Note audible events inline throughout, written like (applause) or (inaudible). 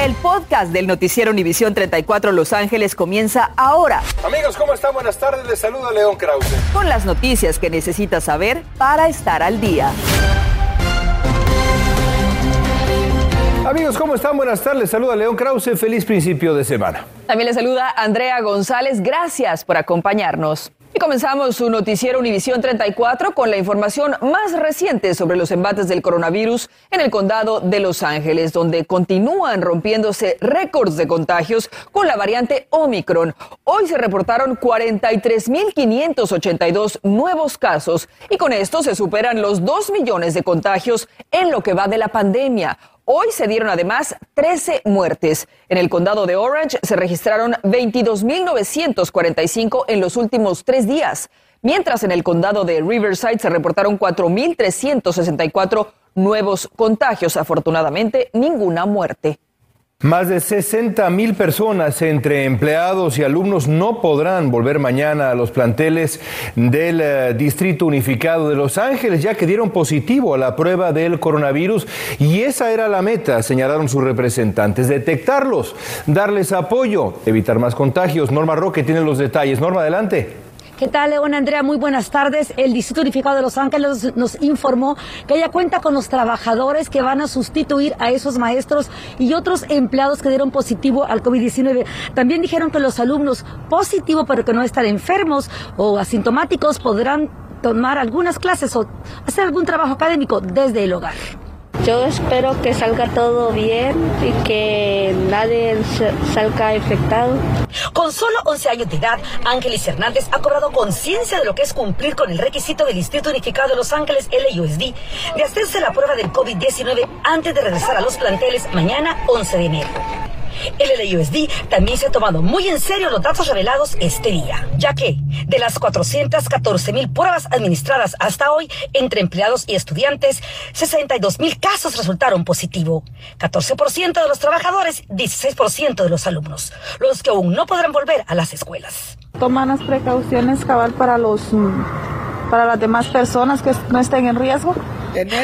El podcast del noticiero Univisión 34 Los Ángeles comienza ahora. Amigos, ¿cómo están? Buenas tardes. Les saluda León Krause. Con las noticias que necesitas saber para estar al día. Amigos, ¿cómo están? Buenas tardes. Les saluda León Krause. Feliz principio de semana. También le saluda Andrea González. Gracias por acompañarnos. Y comenzamos su noticiero Univisión 34 con la información más reciente sobre los embates del coronavirus en el condado de Los Ángeles, donde continúan rompiéndose récords de contagios con la variante Omicron. Hoy se reportaron 43.582 nuevos casos y con esto se superan los 2 millones de contagios en lo que va de la pandemia. Hoy se dieron además 13 muertes. En el condado de Orange se registraron 22.945 en los últimos tres días, mientras en el condado de Riverside se reportaron 4.364 nuevos contagios. Afortunadamente, ninguna muerte. Más de 60 mil personas entre empleados y alumnos no podrán volver mañana a los planteles del eh, Distrito Unificado de Los Ángeles, ya que dieron positivo a la prueba del coronavirus y esa era la meta, señalaron sus representantes, detectarlos, darles apoyo, evitar más contagios. Norma Roque tiene los detalles. Norma, adelante. ¿Qué tal, León Andrea? Muy buenas tardes. El Distrito Unificado de Los Ángeles nos informó que ella cuenta con los trabajadores que van a sustituir a esos maestros y otros empleados que dieron positivo al COVID-19. También dijeron que los alumnos positivos pero que no están enfermos o asintomáticos podrán tomar algunas clases o hacer algún trabajo académico desde el hogar. Yo espero que salga todo bien y que nadie salga infectado. Con solo 11 años de edad, Ángeles Hernández ha cobrado conciencia de lo que es cumplir con el requisito del Distrito Unificado de Los Ángeles, LUSD, de hacerse la prueba del COVID-19 antes de regresar a los planteles mañana 11 de enero. El LUSD también se ha tomado muy en serio los datos revelados este día, ya que de las 414 mil pruebas administradas hasta hoy entre empleados y estudiantes, 62 mil casos resultaron positivo, 14% de los trabajadores, 16% de los alumnos, los que aún no podrán volver a las escuelas. Toman las precauciones cabal para los para las demás personas que no estén en riesgo.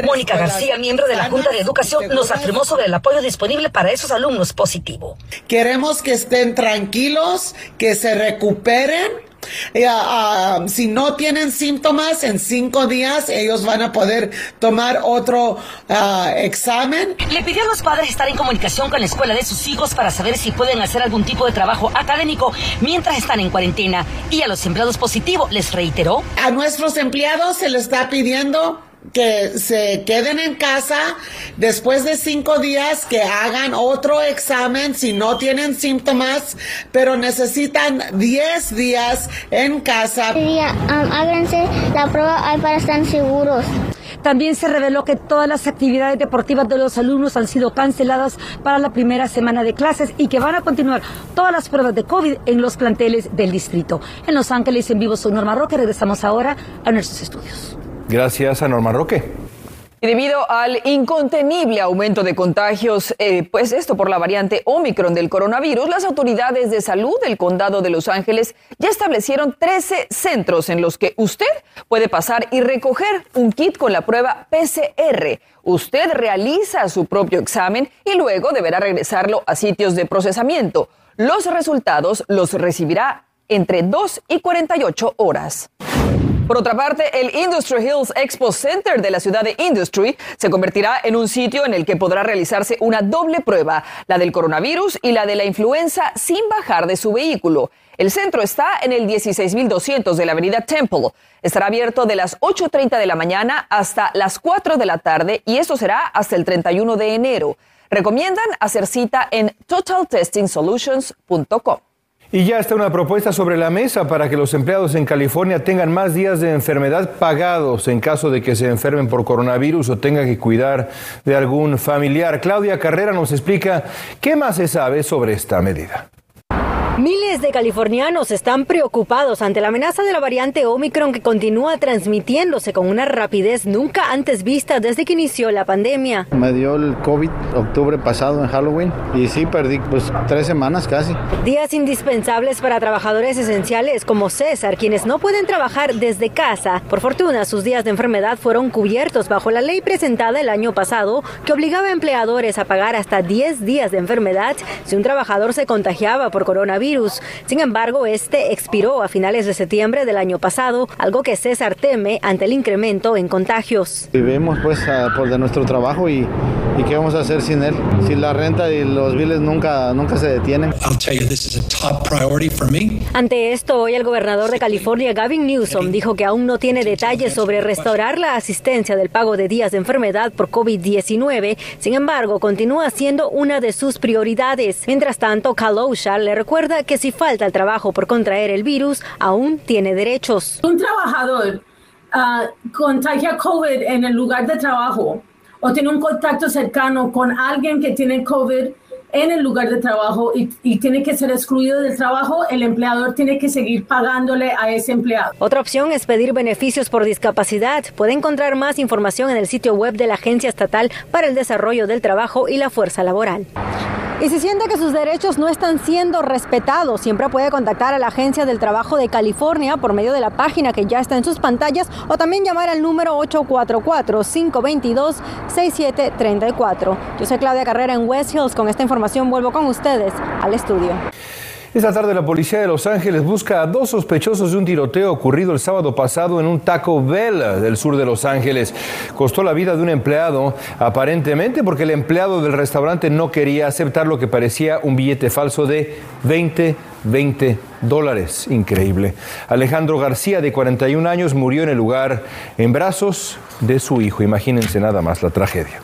Mónica García, miembro de la Junta de Educación, nos afirmó sobre el apoyo disponible para esos alumnos positivo. Queremos que estén tranquilos, que se recuperen eh, ah, ah, si no tienen síntomas, en cinco días ellos van a poder tomar otro ah, examen. Le pidió a los padres estar en comunicación con la escuela de sus hijos para saber si pueden hacer algún tipo de trabajo académico mientras están en cuarentena. Y a los empleados positivos les reiteró. A nuestros empleados se les está pidiendo que se queden en casa después de cinco días, que hagan otro examen si no tienen síntomas, pero necesitan diez días en casa. Um, háganse la prueba para estar seguros. También se reveló que todas las actividades deportivas de los alumnos han sido canceladas para la primera semana de clases y que van a continuar todas las pruebas de COVID en los planteles del distrito. En Los Ángeles, en vivo, soy Norma Roque. Regresamos ahora a nuestros estudios. Gracias a Norma Roque. Y debido al incontenible aumento de contagios, eh, pues esto por la variante Omicron del coronavirus, las autoridades de salud del condado de Los Ángeles ya establecieron 13 centros en los que usted puede pasar y recoger un kit con la prueba PCR. Usted realiza su propio examen y luego deberá regresarlo a sitios de procesamiento. Los resultados los recibirá entre 2 y 48 horas. Por otra parte, el Industry Hills Expo Center de la ciudad de Industry se convertirá en un sitio en el que podrá realizarse una doble prueba, la del coronavirus y la de la influenza sin bajar de su vehículo. El centro está en el 16200 de la avenida Temple. Estará abierto de las 8.30 de la mañana hasta las 4 de la tarde y esto será hasta el 31 de enero. Recomiendan hacer cita en totaltestingsolutions.com. Y ya está una propuesta sobre la mesa para que los empleados en California tengan más días de enfermedad pagados en caso de que se enfermen por coronavirus o tengan que cuidar de algún familiar. Claudia Carrera nos explica qué más se sabe sobre esta medida. Miles de californianos están preocupados ante la amenaza de la variante Omicron que continúa transmitiéndose con una rapidez nunca antes vista desde que inició la pandemia. Me dio el COVID octubre pasado en Halloween y sí perdí pues tres semanas casi. Días indispensables para trabajadores esenciales como César, quienes no pueden trabajar desde casa. Por fortuna, sus días de enfermedad fueron cubiertos bajo la ley presentada el año pasado que obligaba a empleadores a pagar hasta 10 días de enfermedad si un trabajador se contagiaba por coronavirus sin embargo, este expiró a finales de septiembre del año pasado, algo que César teme ante el incremento en contagios. Vivimos pues por de nuestro trabajo y, y, qué vamos a hacer sin él. Si la renta y los biles nunca, nunca se detienen. Ante esto, hoy el gobernador de California, Gavin Newsom, dijo que aún no tiene detalles sobre restaurar la asistencia del pago de días de enfermedad por COVID-19. Sin embargo, continúa siendo una de sus prioridades. Mientras tanto, Cal le recuerda que si falta el trabajo por contraer el virus, aún tiene derechos. Un trabajador uh, contagia COVID en el lugar de trabajo o tiene un contacto cercano con alguien que tiene COVID en el lugar de trabajo y, y, tiene que ser excluido del trabajo, el empleador tiene que seguir pagándole a ese empleado. Otra opción es pedir beneficios por discapacidad. Puede encontrar más información en el sitio web de la Agencia Estatal para el Desarrollo del Trabajo y la Fuerza Laboral. Y si siente que sus derechos no están siendo respetados, siempre puede contactar a la Agencia del Trabajo de California por medio de la página que ya está en sus pantallas o también llamar al número 844-522-6734. Yo soy Claudia Carrera en West Hills. Con esta información vuelvo con ustedes al estudio. Esta tarde la policía de Los Ángeles busca a dos sospechosos de un tiroteo ocurrido el sábado pasado en un Taco Bell del sur de Los Ángeles. Costó la vida de un empleado, aparentemente porque el empleado del restaurante no quería aceptar lo que parecía un billete falso de 20, 20 dólares. Increíble. Alejandro García, de 41 años, murió en el lugar en brazos de su hijo. Imagínense nada más la tragedia.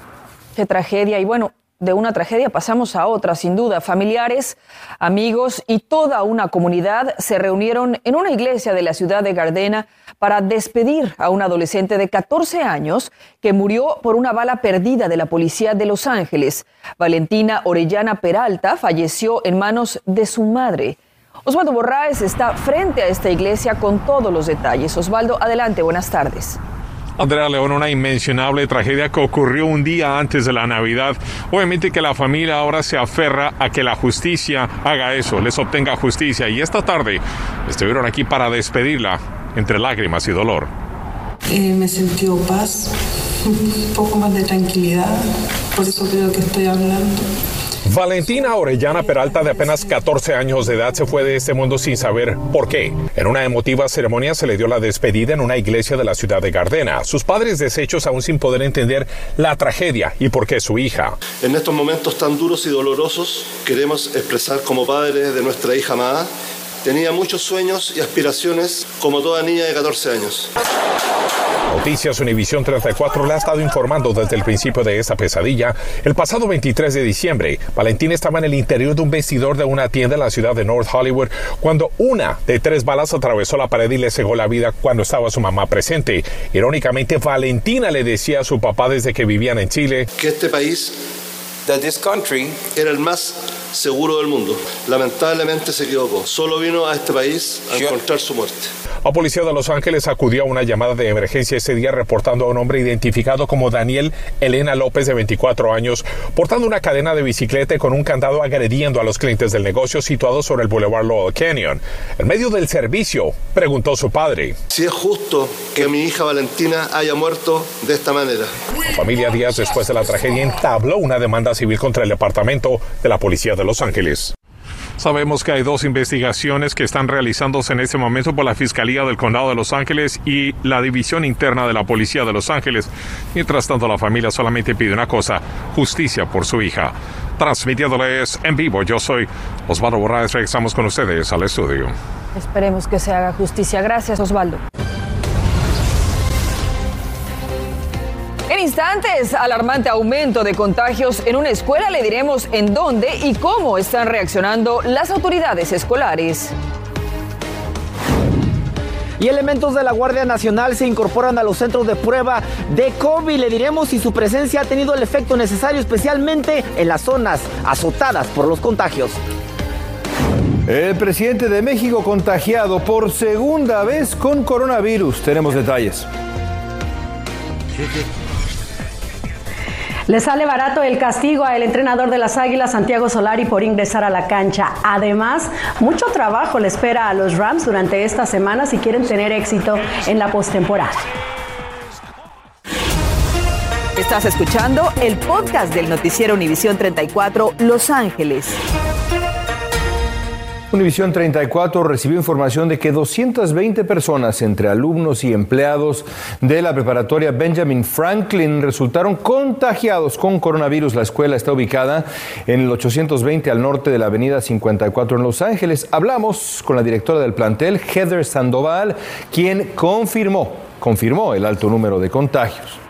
Qué tragedia. Y bueno, de una tragedia pasamos a otra, sin duda. Familiares, amigos y toda una comunidad se reunieron en una iglesia de la ciudad de Gardena para despedir a un adolescente de 14 años que murió por una bala perdida de la policía de Los Ángeles. Valentina Orellana Peralta falleció en manos de su madre. Osvaldo Borraes está frente a esta iglesia con todos los detalles. Osvaldo, adelante, buenas tardes. Andrea León, una inmencionable tragedia que ocurrió un día antes de la Navidad. Obviamente que la familia ahora se aferra a que la justicia haga eso, les obtenga justicia. Y esta tarde estuvieron aquí para despedirla entre lágrimas y dolor. Eh, me sentí paz, (laughs) un poco más de tranquilidad, por eso creo que estoy hablando. Valentina Orellana Peralta, de apenas 14 años de edad, se fue de este mundo sin saber por qué. En una emotiva ceremonia se le dio la despedida en una iglesia de la ciudad de Gardena. Sus padres deshechos aún sin poder entender la tragedia y por qué su hija. En estos momentos tan duros y dolorosos, queremos expresar como padres de nuestra hija amada Tenía muchos sueños y aspiraciones como toda niña de 14 años. Noticias Univisión 34 le ha estado informando desde el principio de esa pesadilla. El pasado 23 de diciembre, Valentín estaba en el interior de un vestidor de una tienda en la ciudad de North Hollywood cuando una de tres balas atravesó la pared y le cegó la vida cuando estaba su mamá presente. Irónicamente, Valentina le decía a su papá desde que vivían en Chile que este país this country era el más seguro del mundo. Lamentablemente se equivocó. Solo vino a este país a encontrar su muerte. La policía de Los Ángeles acudió a una llamada de emergencia ese día reportando a un hombre identificado como Daniel Elena López de 24 años portando una cadena de bicicleta con un candado agrediendo a los clientes del negocio situado sobre el Boulevard Laurel Canyon. En medio del servicio, preguntó su padre. Si es justo que mi hija Valentina haya muerto de esta manera. La familia días después de la tragedia entabló una demanda civil contra el departamento de la policía de Los Ángeles. Sabemos que hay dos investigaciones que están realizándose en este momento por la Fiscalía del Condado de Los Ángeles y la División Interna de la Policía de Los Ángeles. Mientras tanto, la familia solamente pide una cosa, justicia por su hija. Transmitiéndoles en vivo, yo soy Osvaldo Borraes, regresamos con ustedes al estudio. Esperemos que se haga justicia. Gracias, Osvaldo. Instantes, alarmante aumento de contagios en una escuela. Le diremos en dónde y cómo están reaccionando las autoridades escolares. Y elementos de la Guardia Nacional se incorporan a los centros de prueba de COVID. Le diremos si su presencia ha tenido el efecto necesario, especialmente en las zonas azotadas por los contagios. El presidente de México contagiado por segunda vez con coronavirus. Tenemos detalles. Le sale barato el castigo al entrenador de las Águilas, Santiago Solari, por ingresar a la cancha. Además, mucho trabajo le espera a los Rams durante esta semana si quieren tener éxito en la postemporada. Estás escuchando el podcast del noticiero Univisión 34 Los Ángeles. Univisión 34 recibió información de que 220 personas, entre alumnos y empleados de la preparatoria Benjamin Franklin, resultaron contagiados con coronavirus. La escuela está ubicada en el 820 al norte de la avenida 54 en Los Ángeles. Hablamos con la directora del plantel, Heather Sandoval, quien confirmó, confirmó el alto número de contagios.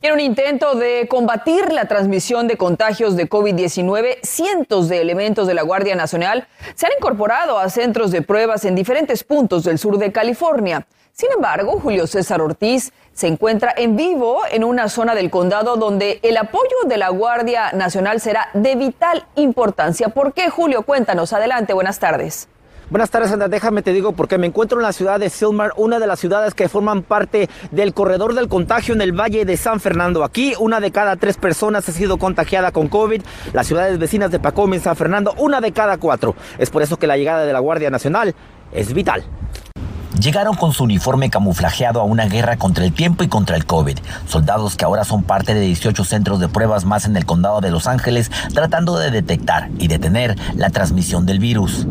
En un intento de combatir la transmisión de contagios de COVID-19, cientos de elementos de la Guardia Nacional se han incorporado a centros de pruebas en diferentes puntos del sur de California. Sin embargo, Julio César Ortiz se encuentra en vivo en una zona del condado donde el apoyo de la Guardia Nacional será de vital importancia. ¿Por qué, Julio? Cuéntanos. Adelante, buenas tardes. Buenas tardes, Sandra. Déjame te digo porque me encuentro en la ciudad de Silmar, una de las ciudades que forman parte del corredor del contagio en el Valle de San Fernando. Aquí, una de cada tres personas ha sido contagiada con COVID. Las ciudades vecinas de Pacoma y San Fernando, una de cada cuatro. Es por eso que la llegada de la Guardia Nacional es vital. Llegaron con su uniforme camuflajeado a una guerra contra el tiempo y contra el COVID. Soldados que ahora son parte de 18 centros de pruebas más en el condado de Los Ángeles, tratando de detectar y detener la transmisión del virus.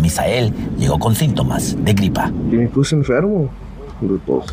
Misael llegó con síntomas de gripa. Y me puse enfermo. Pues,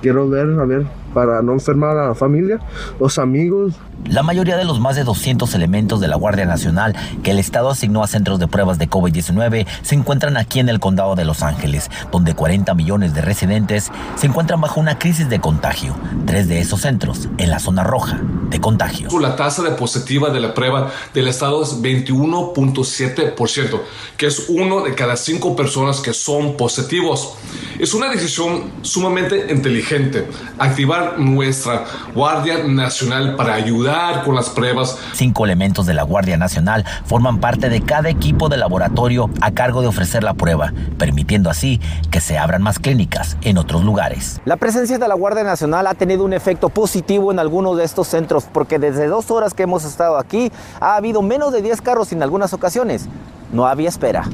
quiero ver, a ver, para no enfermar a la familia, los amigos, la mayoría de los más de 200 elementos de la Guardia Nacional que el Estado asignó a centros de pruebas de COVID-19 se encuentran aquí en el condado de Los Ángeles, donde 40 millones de residentes se encuentran bajo una crisis de contagio. Tres de esos centros en la zona roja de contagio. La tasa de positiva de la prueba del Estado es 21.7%, que es uno de cada cinco personas que son positivos. Es una decisión sumamente inteligente activar nuestra Guardia Nacional para ayudar con las pruebas. Cinco elementos de la Guardia Nacional forman parte de cada equipo de laboratorio a cargo de ofrecer la prueba, permitiendo así que se abran más clínicas en otros lugares. La presencia de la Guardia Nacional ha tenido un efecto positivo en algunos de estos centros, porque desde dos horas que hemos estado aquí ha habido menos de 10 carros en algunas ocasiones. No había espera.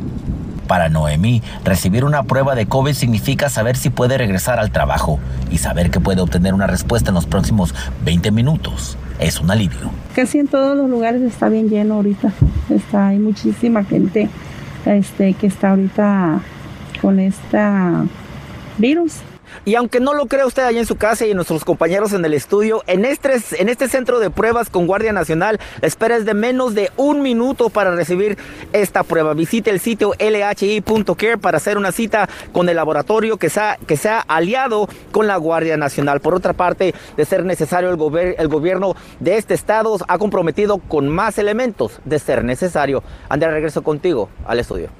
Para Noemí, recibir una prueba de COVID significa saber si puede regresar al trabajo y saber que puede obtener una respuesta en los próximos 20 minutos es un alivio. Casi en todos los lugares está bien lleno ahorita. Está, hay muchísima gente este, que está ahorita con esta virus. Y aunque no lo crea usted allá en su casa y nuestros compañeros en el estudio, en este, en este centro de pruebas con Guardia Nacional, la espera es de menos de un minuto para recibir esta prueba. Visite el sitio lhi.care para hacer una cita con el laboratorio que se, ha, que aliado con la Guardia Nacional. Por otra parte, de ser necesario, el, el gobierno de este estado ha comprometido con más elementos de ser necesario. Andrea, regreso contigo al estudio.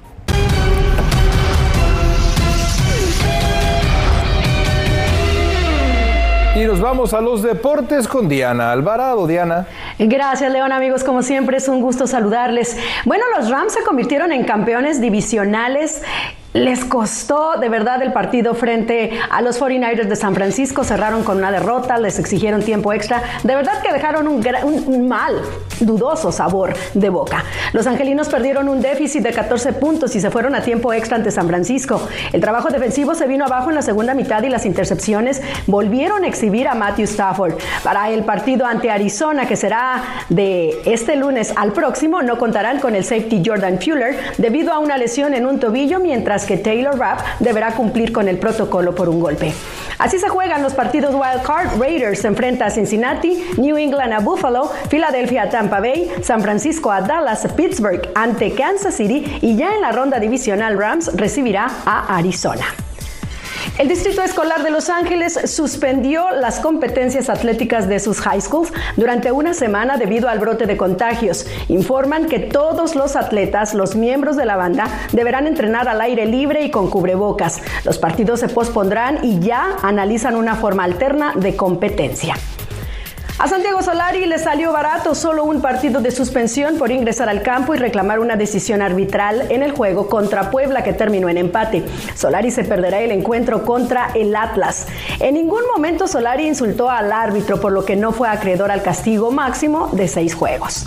Y nos vamos a los deportes con Diana Alvarado. Diana. Gracias, León. Amigos, como siempre, es un gusto saludarles. Bueno, los Rams se convirtieron en campeones divisionales les costó de verdad el partido frente a los 49ers de San Francisco. Cerraron con una derrota, les exigieron tiempo extra. De verdad que dejaron un, mal, dudoso sabor de boca. Los angelinos perdieron un déficit de 14 puntos y se fueron a tiempo extra ante San Francisco. El trabajo defensivo se vino abajo en la segunda mitad y las intercepciones volvieron a exhibir a Matthew Stafford. Para el partido ante Arizona, que será de este lunes al próximo, no contarán con el safety Jordan Fuller debido a una lesión en un tobillo mientras que Taylor Rapp deberá cumplir con el protocolo por un golpe. Así se juegan los partidos Wild Card. Raiders enfrenta a Cincinnati, New England a Buffalo, Philadelphia a Tampa Bay, San Francisco a Dallas, Pittsburgh ante Kansas City y ya en la ronda divisional Rams recibirá a Arizona. El Distrito Escolar de Los Ángeles suspendió las competencias atléticas de sus high schools durante una semana debido al brote de contagios. Informan que todos los atletas, los miembros de la banda, deberán entrenar al aire libre y con cubrebocas. Los partidos se pospondrán y ya analizan una forma alterna de competencia. A Santiago Solari le salió barato solo un partido de suspensión por ingresar al campo y reclamar una decisión arbitral en el juego contra Puebla que terminó en empate. Solari se perderá el encuentro contra el Atlas. En ningún momento Solari insultó al árbitro, por lo que no fue acreedor al castigo máximo de seis juegos.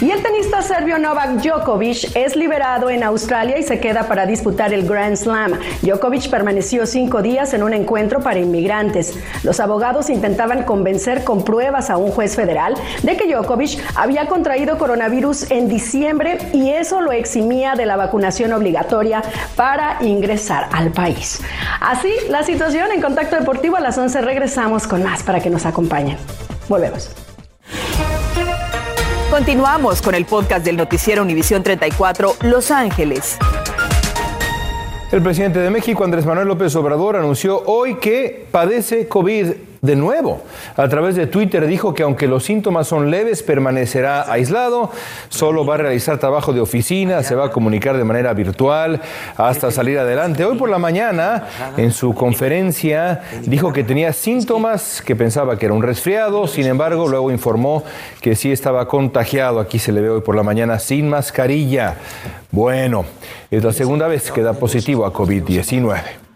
Y el tenista serbio Novak Djokovic es liberado en Australia y se queda para disputar el Grand Slam. Djokovic permaneció cinco días en un encuentro para inmigrantes. Los abogados intentaban convencer con pruebas a un juez federal de que Djokovic había contraído coronavirus en diciembre y eso lo eximía de la vacunación obligatoria para ingresar al país. Así, la situación en Contacto Deportivo a las 11 regresamos con más para que nos acompañen. Volvemos. Continuamos con el podcast del noticiero Univisión 34 Los Ángeles. El presidente de México, Andrés Manuel López Obrador, anunció hoy que padece COVID de nuevo. A través de Twitter dijo que aunque los síntomas son leves, permanecerá aislado, solo va a realizar trabajo de oficina, se va a comunicar de manera virtual hasta salir adelante. Hoy por la mañana, en su conferencia, dijo que tenía síntomas, que pensaba que era un resfriado, sin embargo, luego informó que sí estaba contagiado. Aquí se le ve hoy por la mañana sin mascarilla. Bueno, es la segunda vez que da positivo a COVID-19.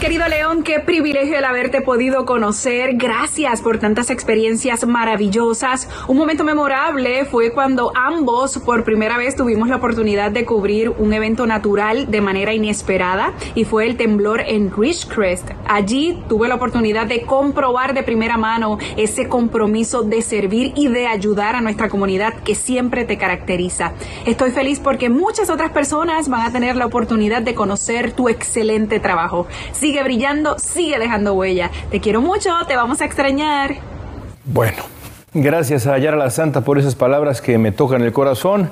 Querido León, qué privilegio el haberte podido conocer. Gracias por tantas experiencias maravillosas. Un momento memorable fue cuando ambos por primera vez tuvimos la oportunidad de cubrir un evento natural de manera inesperada y fue el temblor en Ridgecrest. Allí tuve la oportunidad de comprobar de primera mano ese compromiso de servir y de ayudar a nuestra comunidad que siempre te caracteriza. Estoy feliz porque muchas otras personas van a tener la oportunidad de conocer tu excelente trabajo sigue brillando, sigue dejando huella. Te quiero mucho, te vamos a extrañar. Bueno, gracias a Yara la Santa por esas palabras que me tocan el corazón.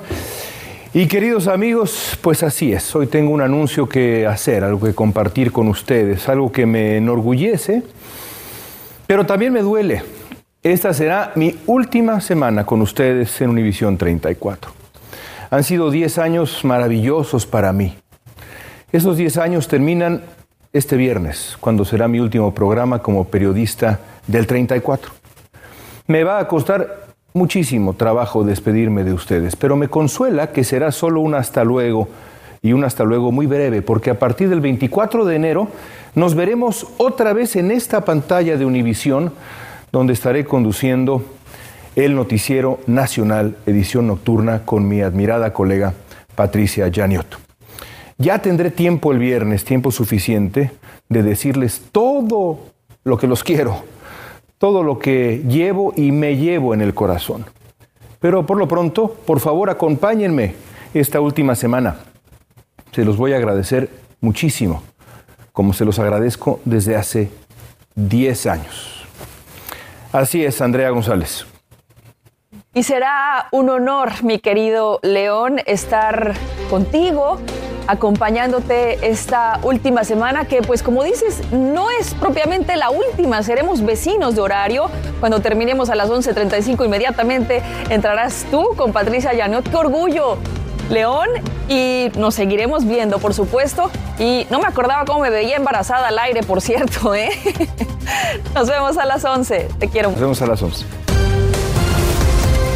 Y queridos amigos, pues así es. Hoy tengo un anuncio que hacer, algo que compartir con ustedes, algo que me enorgullece, pero también me duele. Esta será mi última semana con ustedes en Univisión 34. Han sido 10 años maravillosos para mí. Esos 10 años terminan este viernes, cuando será mi último programa como periodista del 34. Me va a costar muchísimo trabajo despedirme de ustedes, pero me consuela que será solo un hasta luego y un hasta luego muy breve, porque a partir del 24 de enero nos veremos otra vez en esta pantalla de Univisión, donde estaré conduciendo el noticiero nacional edición nocturna con mi admirada colega Patricia Janiot. Ya tendré tiempo el viernes, tiempo suficiente, de decirles todo lo que los quiero, todo lo que llevo y me llevo en el corazón. Pero por lo pronto, por favor, acompáñenme esta última semana. Se los voy a agradecer muchísimo, como se los agradezco desde hace 10 años. Así es, Andrea González. Y será un honor, mi querido León, estar contigo acompañándote esta última semana que pues como dices no es propiamente la última, seremos vecinos de horario. Cuando terminemos a las 11.35 inmediatamente entrarás tú con Patricia Llanot. ¡Qué orgullo! León y nos seguiremos viendo, por supuesto. Y no me acordaba cómo me veía embarazada al aire, por cierto, ¿eh? (laughs) Nos vemos a las 11. Te quiero. Nos vemos a las 11.